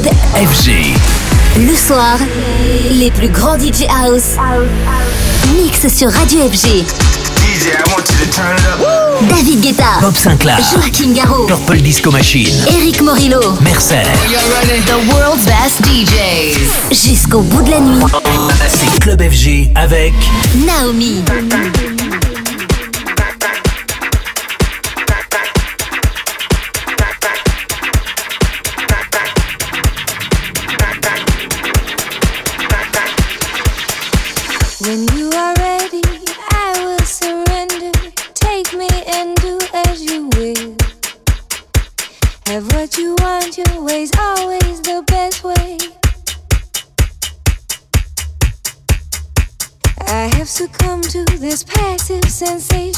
Club FG. Le soir, les plus grands DJ House mix sur Radio FG. DJ, I want you to turn it up. David Guetta, Bob Sinclair. Joachim Garraud, Purple Disco Machine. Eric Morillo, Mercer. The world's best DJs. jusqu'au bout de la nuit. C'est Club FG avec Naomi, passive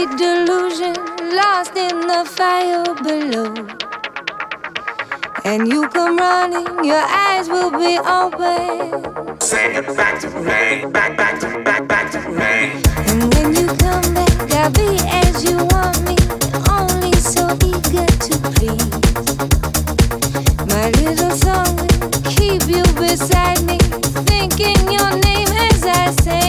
empty delusion lost in the fire below? And you come running, your eyes will be open. Say it back to me. Back, back to, back, back to me. And when you come back, I'll be as you want me, only so eager to please. My little song will keep you beside me, thinking your name as I sing.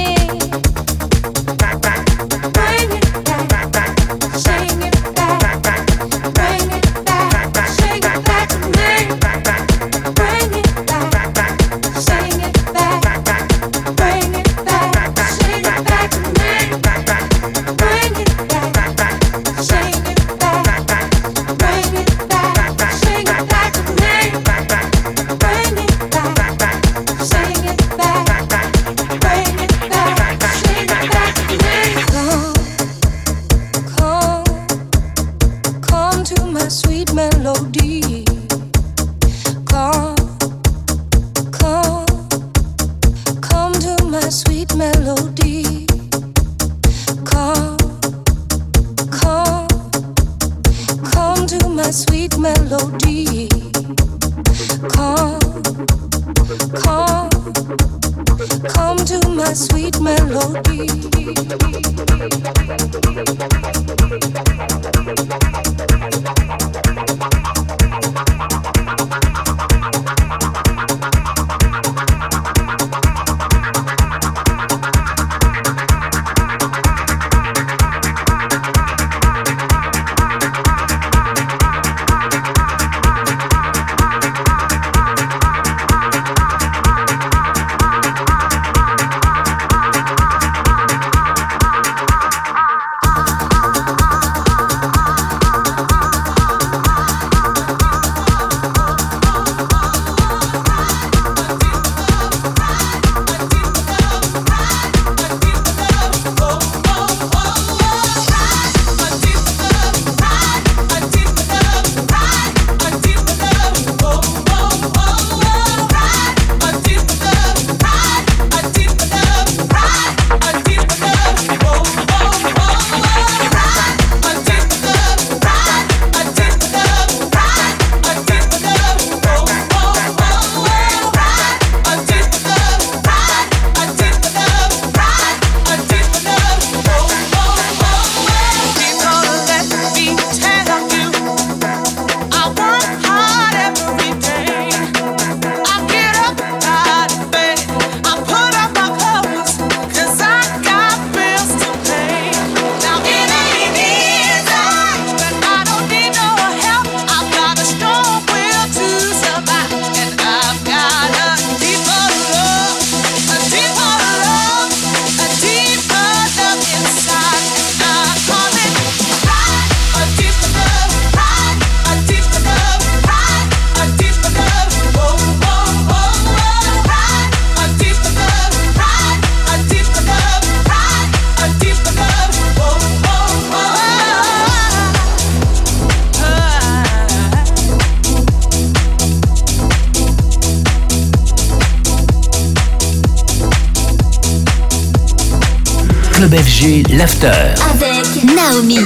Club FG, l'after. Avec Naomi.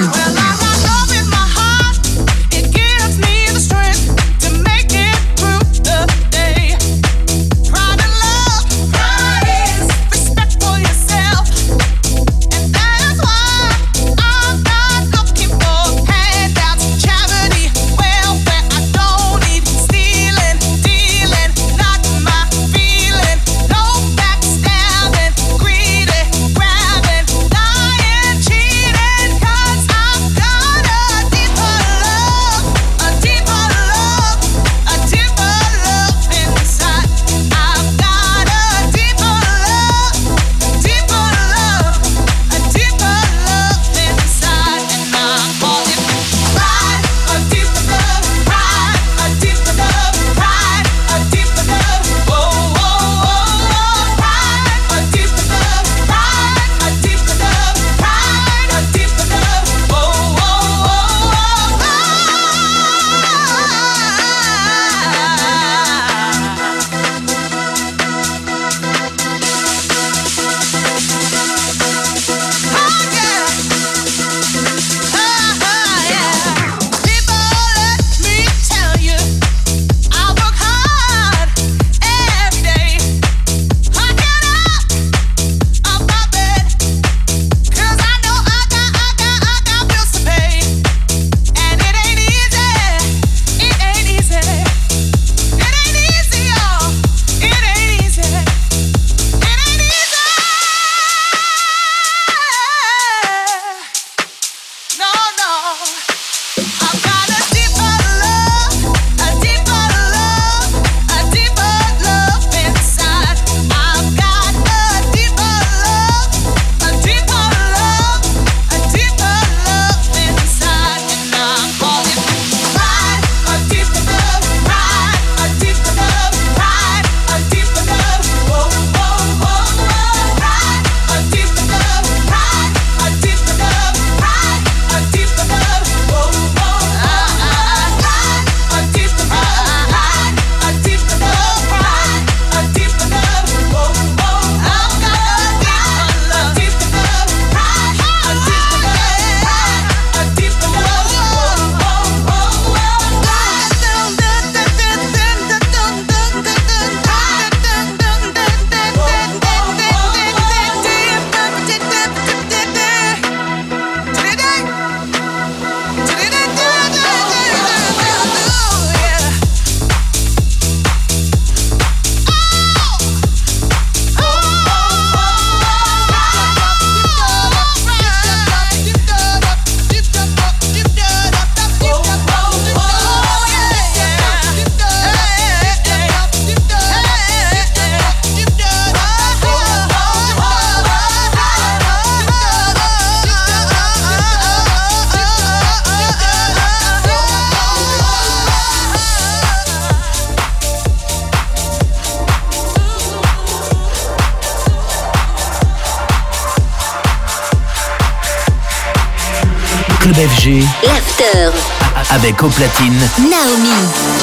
L'after. Avec au platine. Naomi.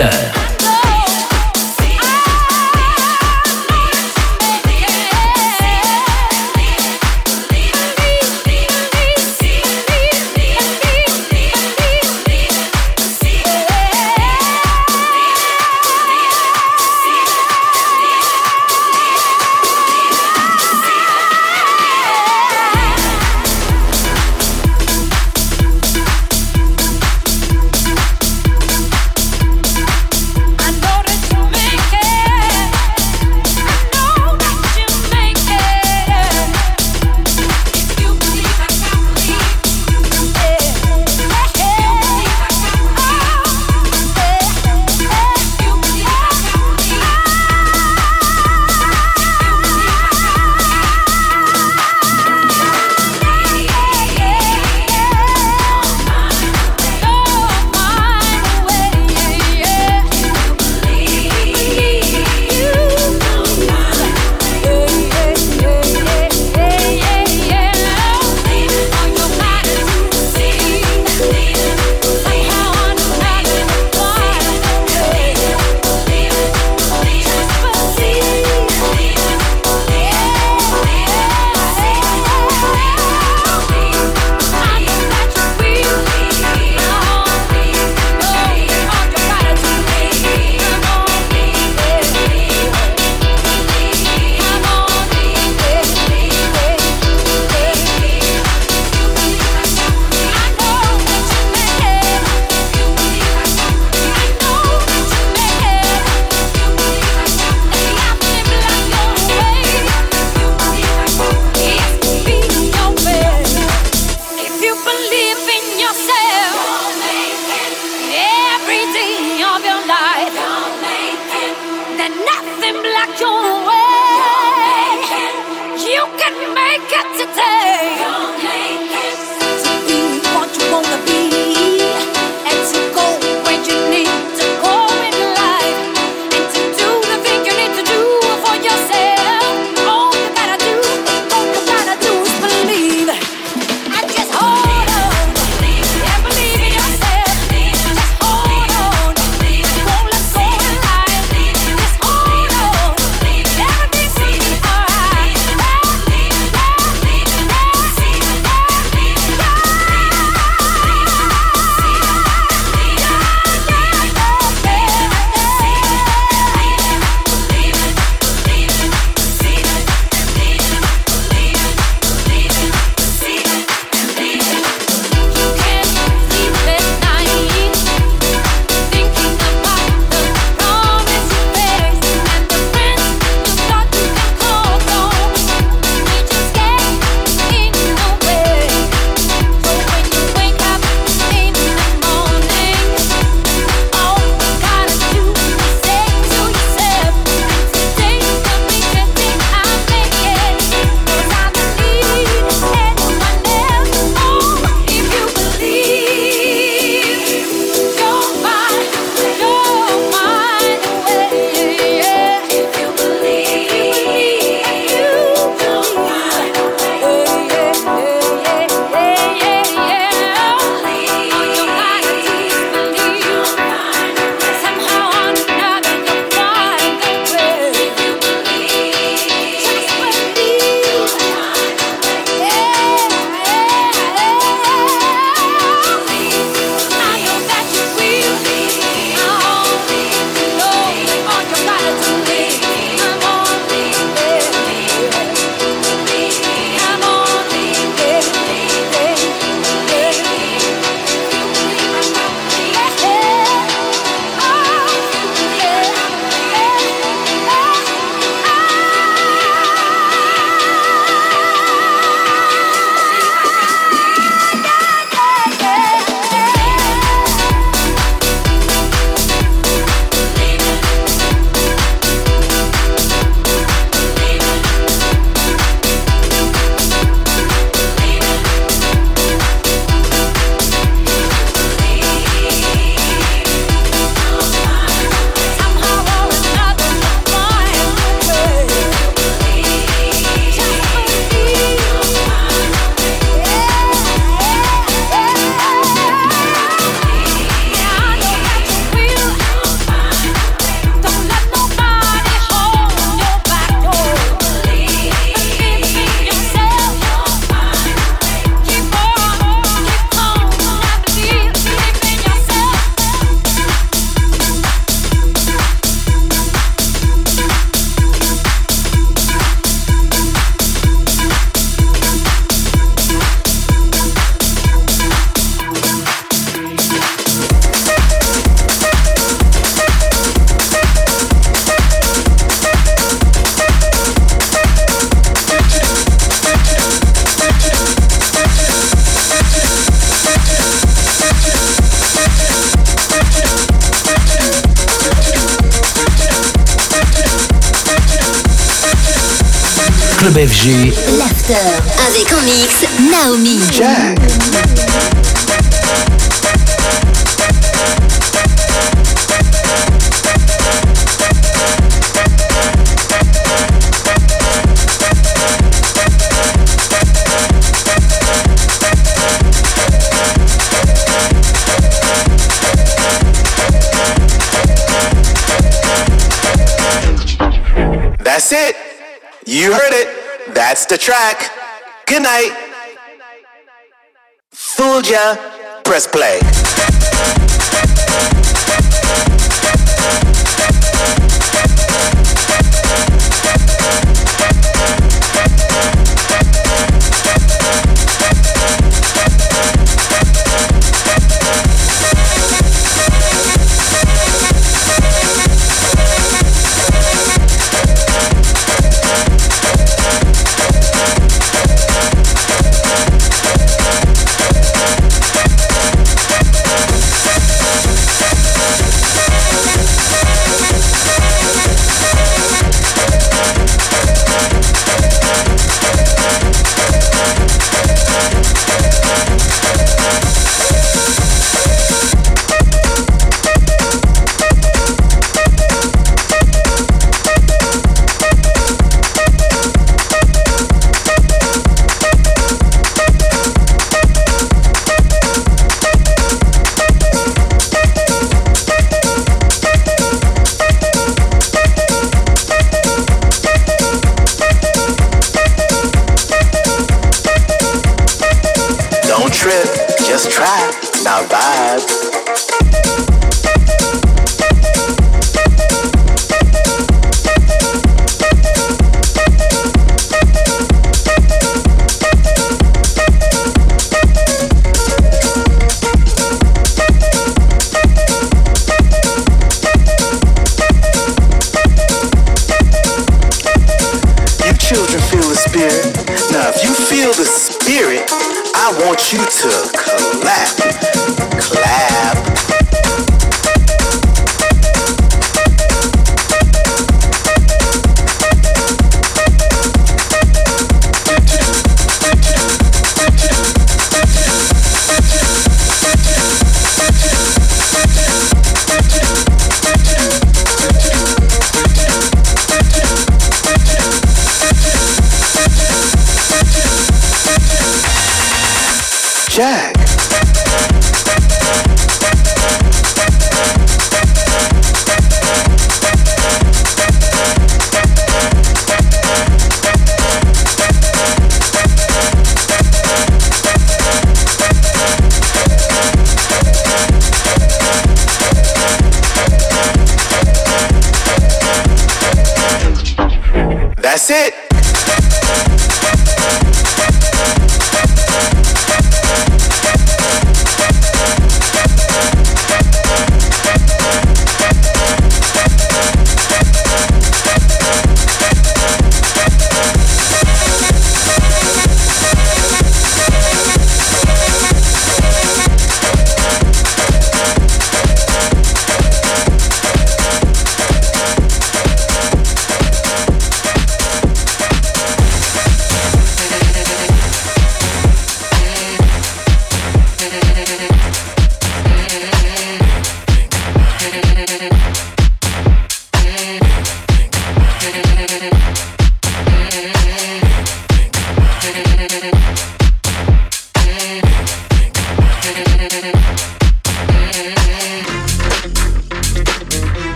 FG,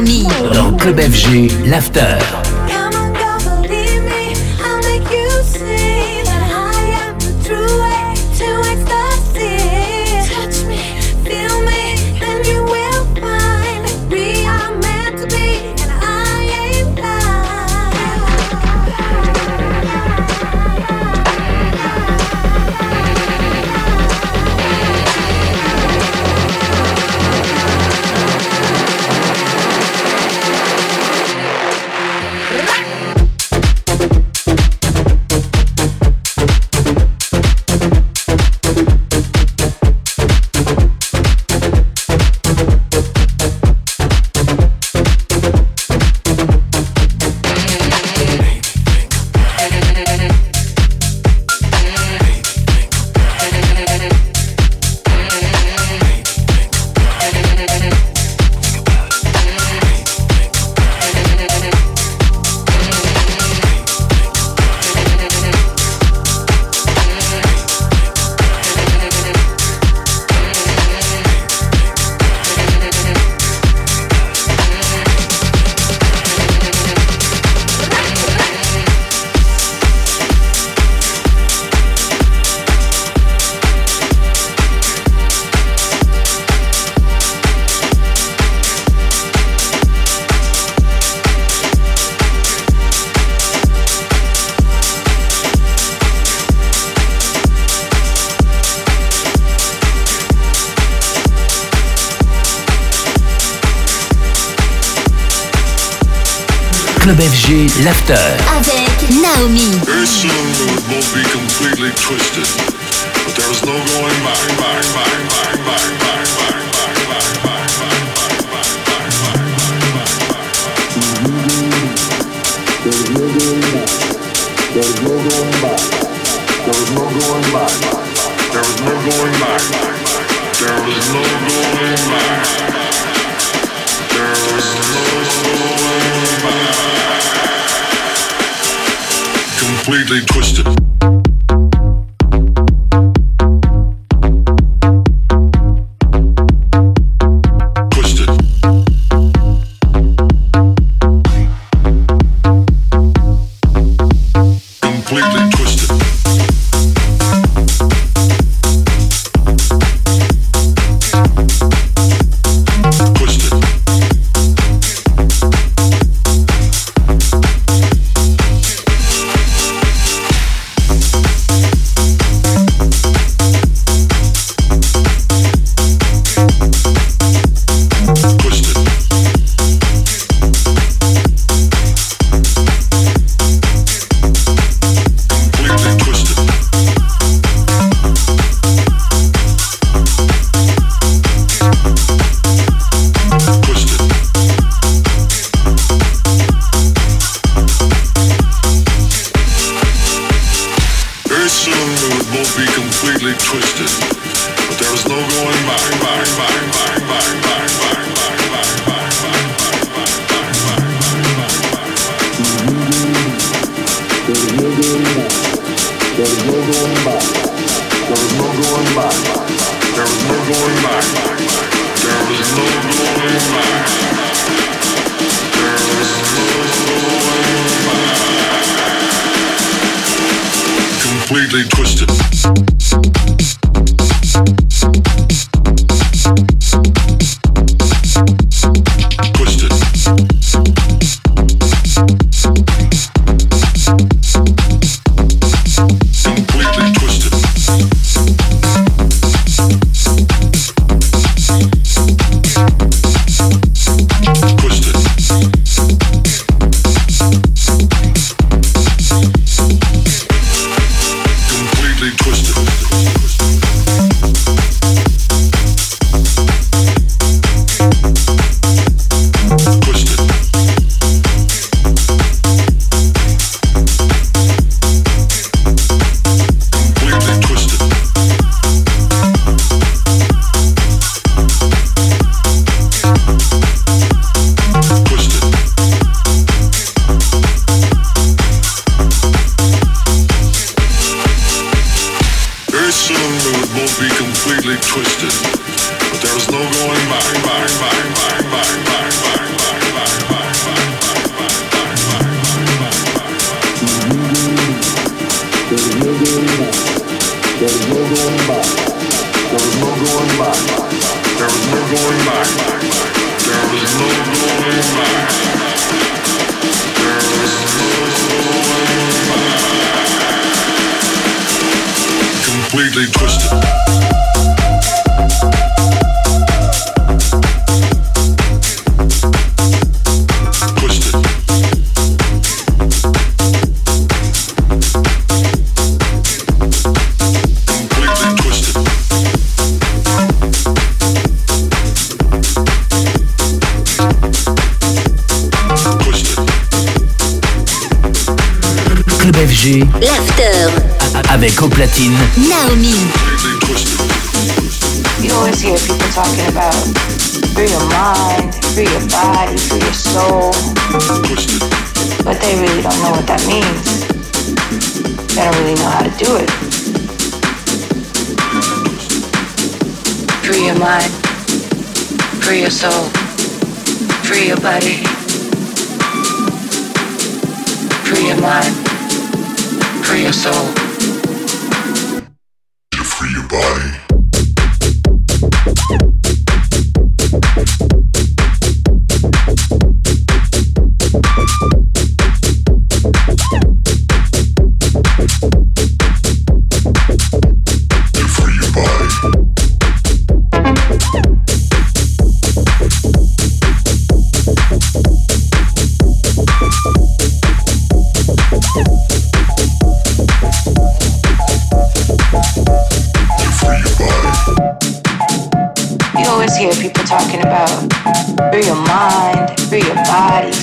Naomi. Dans Club FG, l'after. Club FG, l'after. Avec Naomi. Very soon we would both be completely twisted, but there was no going back, back, back, back, back, back, back, back, back, back, back, back, back, back, back, Completely twisted. Completely twisted. Avec au platine Naomi. You always hear people talking about free your mind, free your body, free your soul, but they really don't know what that means. They don't really know how to do it. Free your mind, free your soul, free your body, free your mind, free your soul.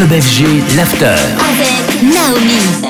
Club FG, l'after. Avec Naomi.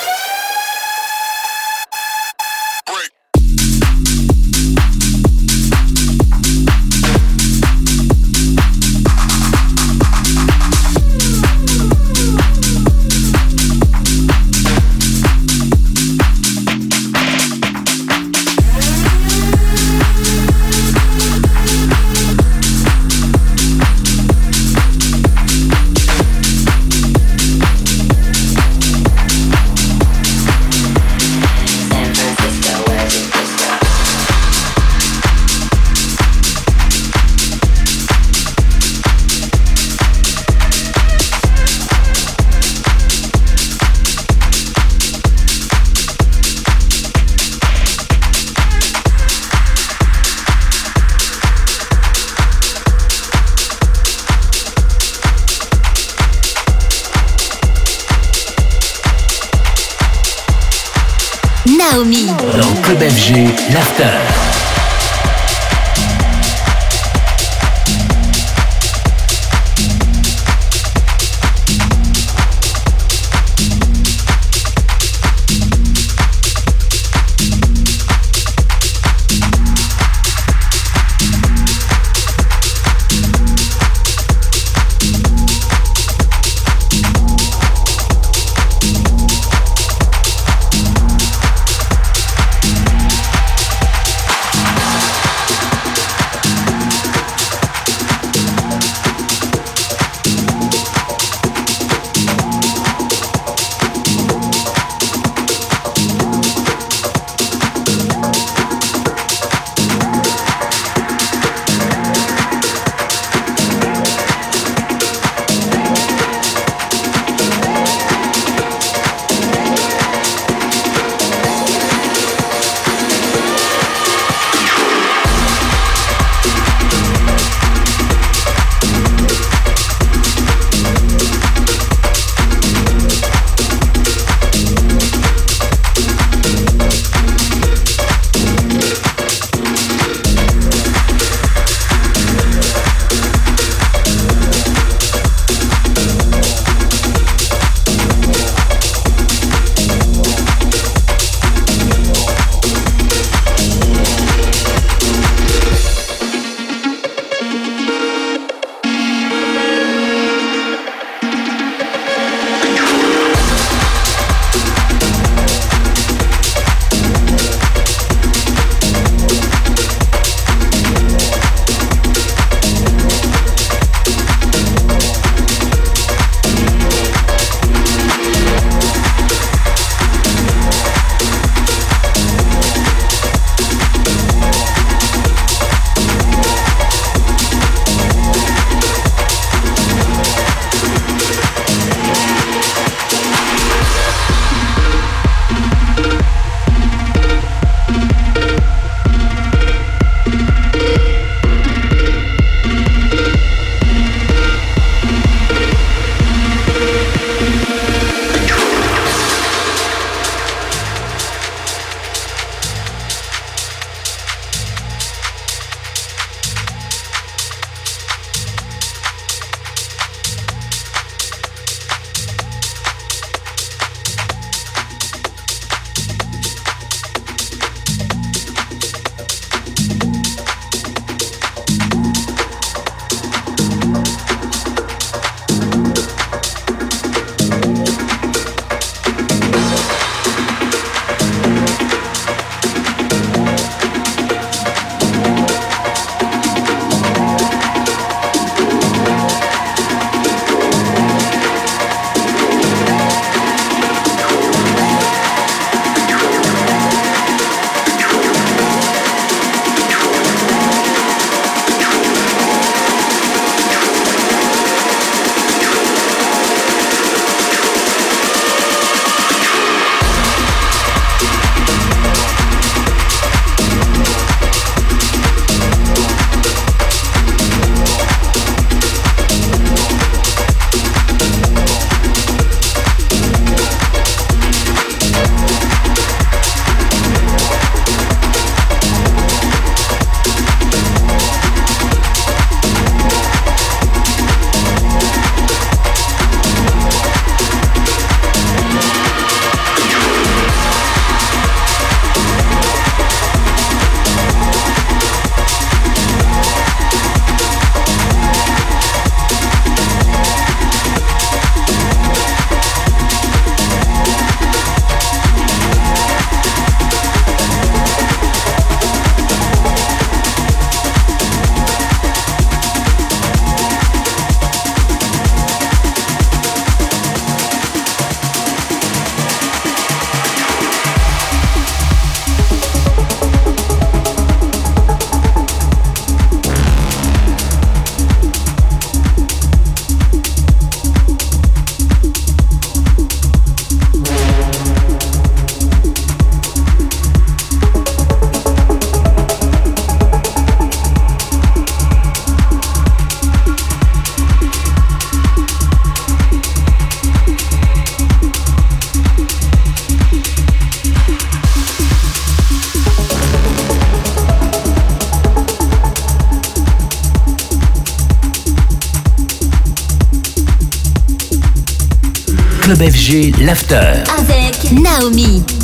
Club FG, l'after. Avec Naomi.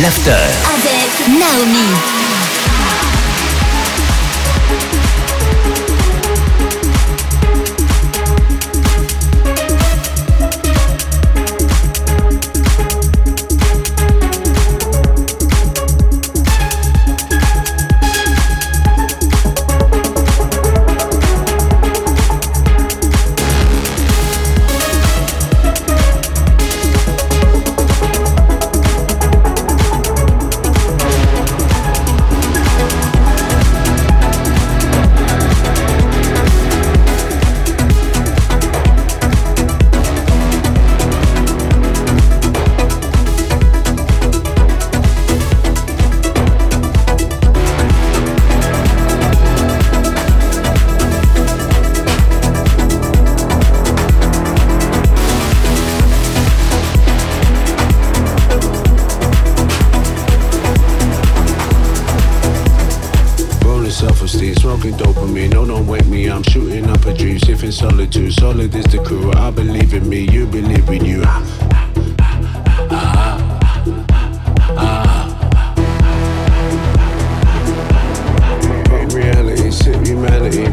L'after. Avec Naomi. I'm shooting up a dream, sipping solitude. Solid is the crew. I believe in me, you believe in you.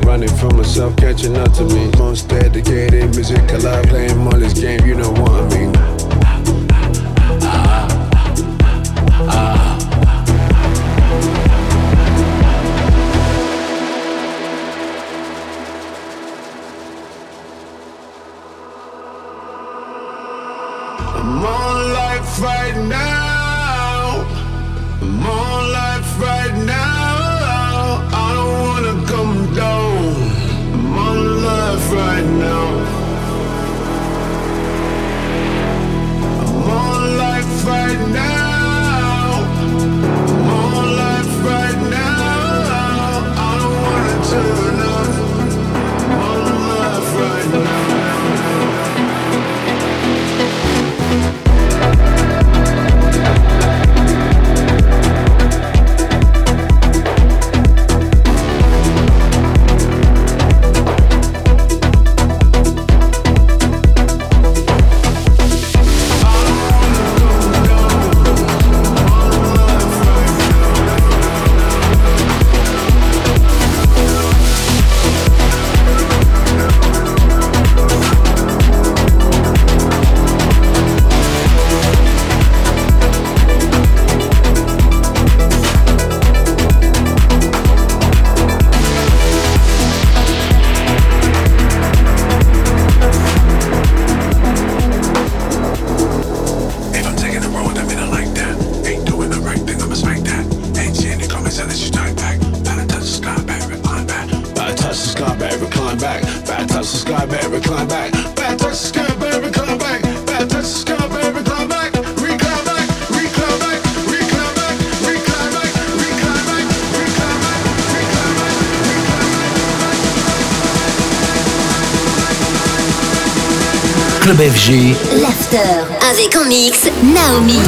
Running from myself, catching up to me. Most dedicated music alive, playing Molly's game, you know what I mean. Club FG. L'after avec en mix Naomi.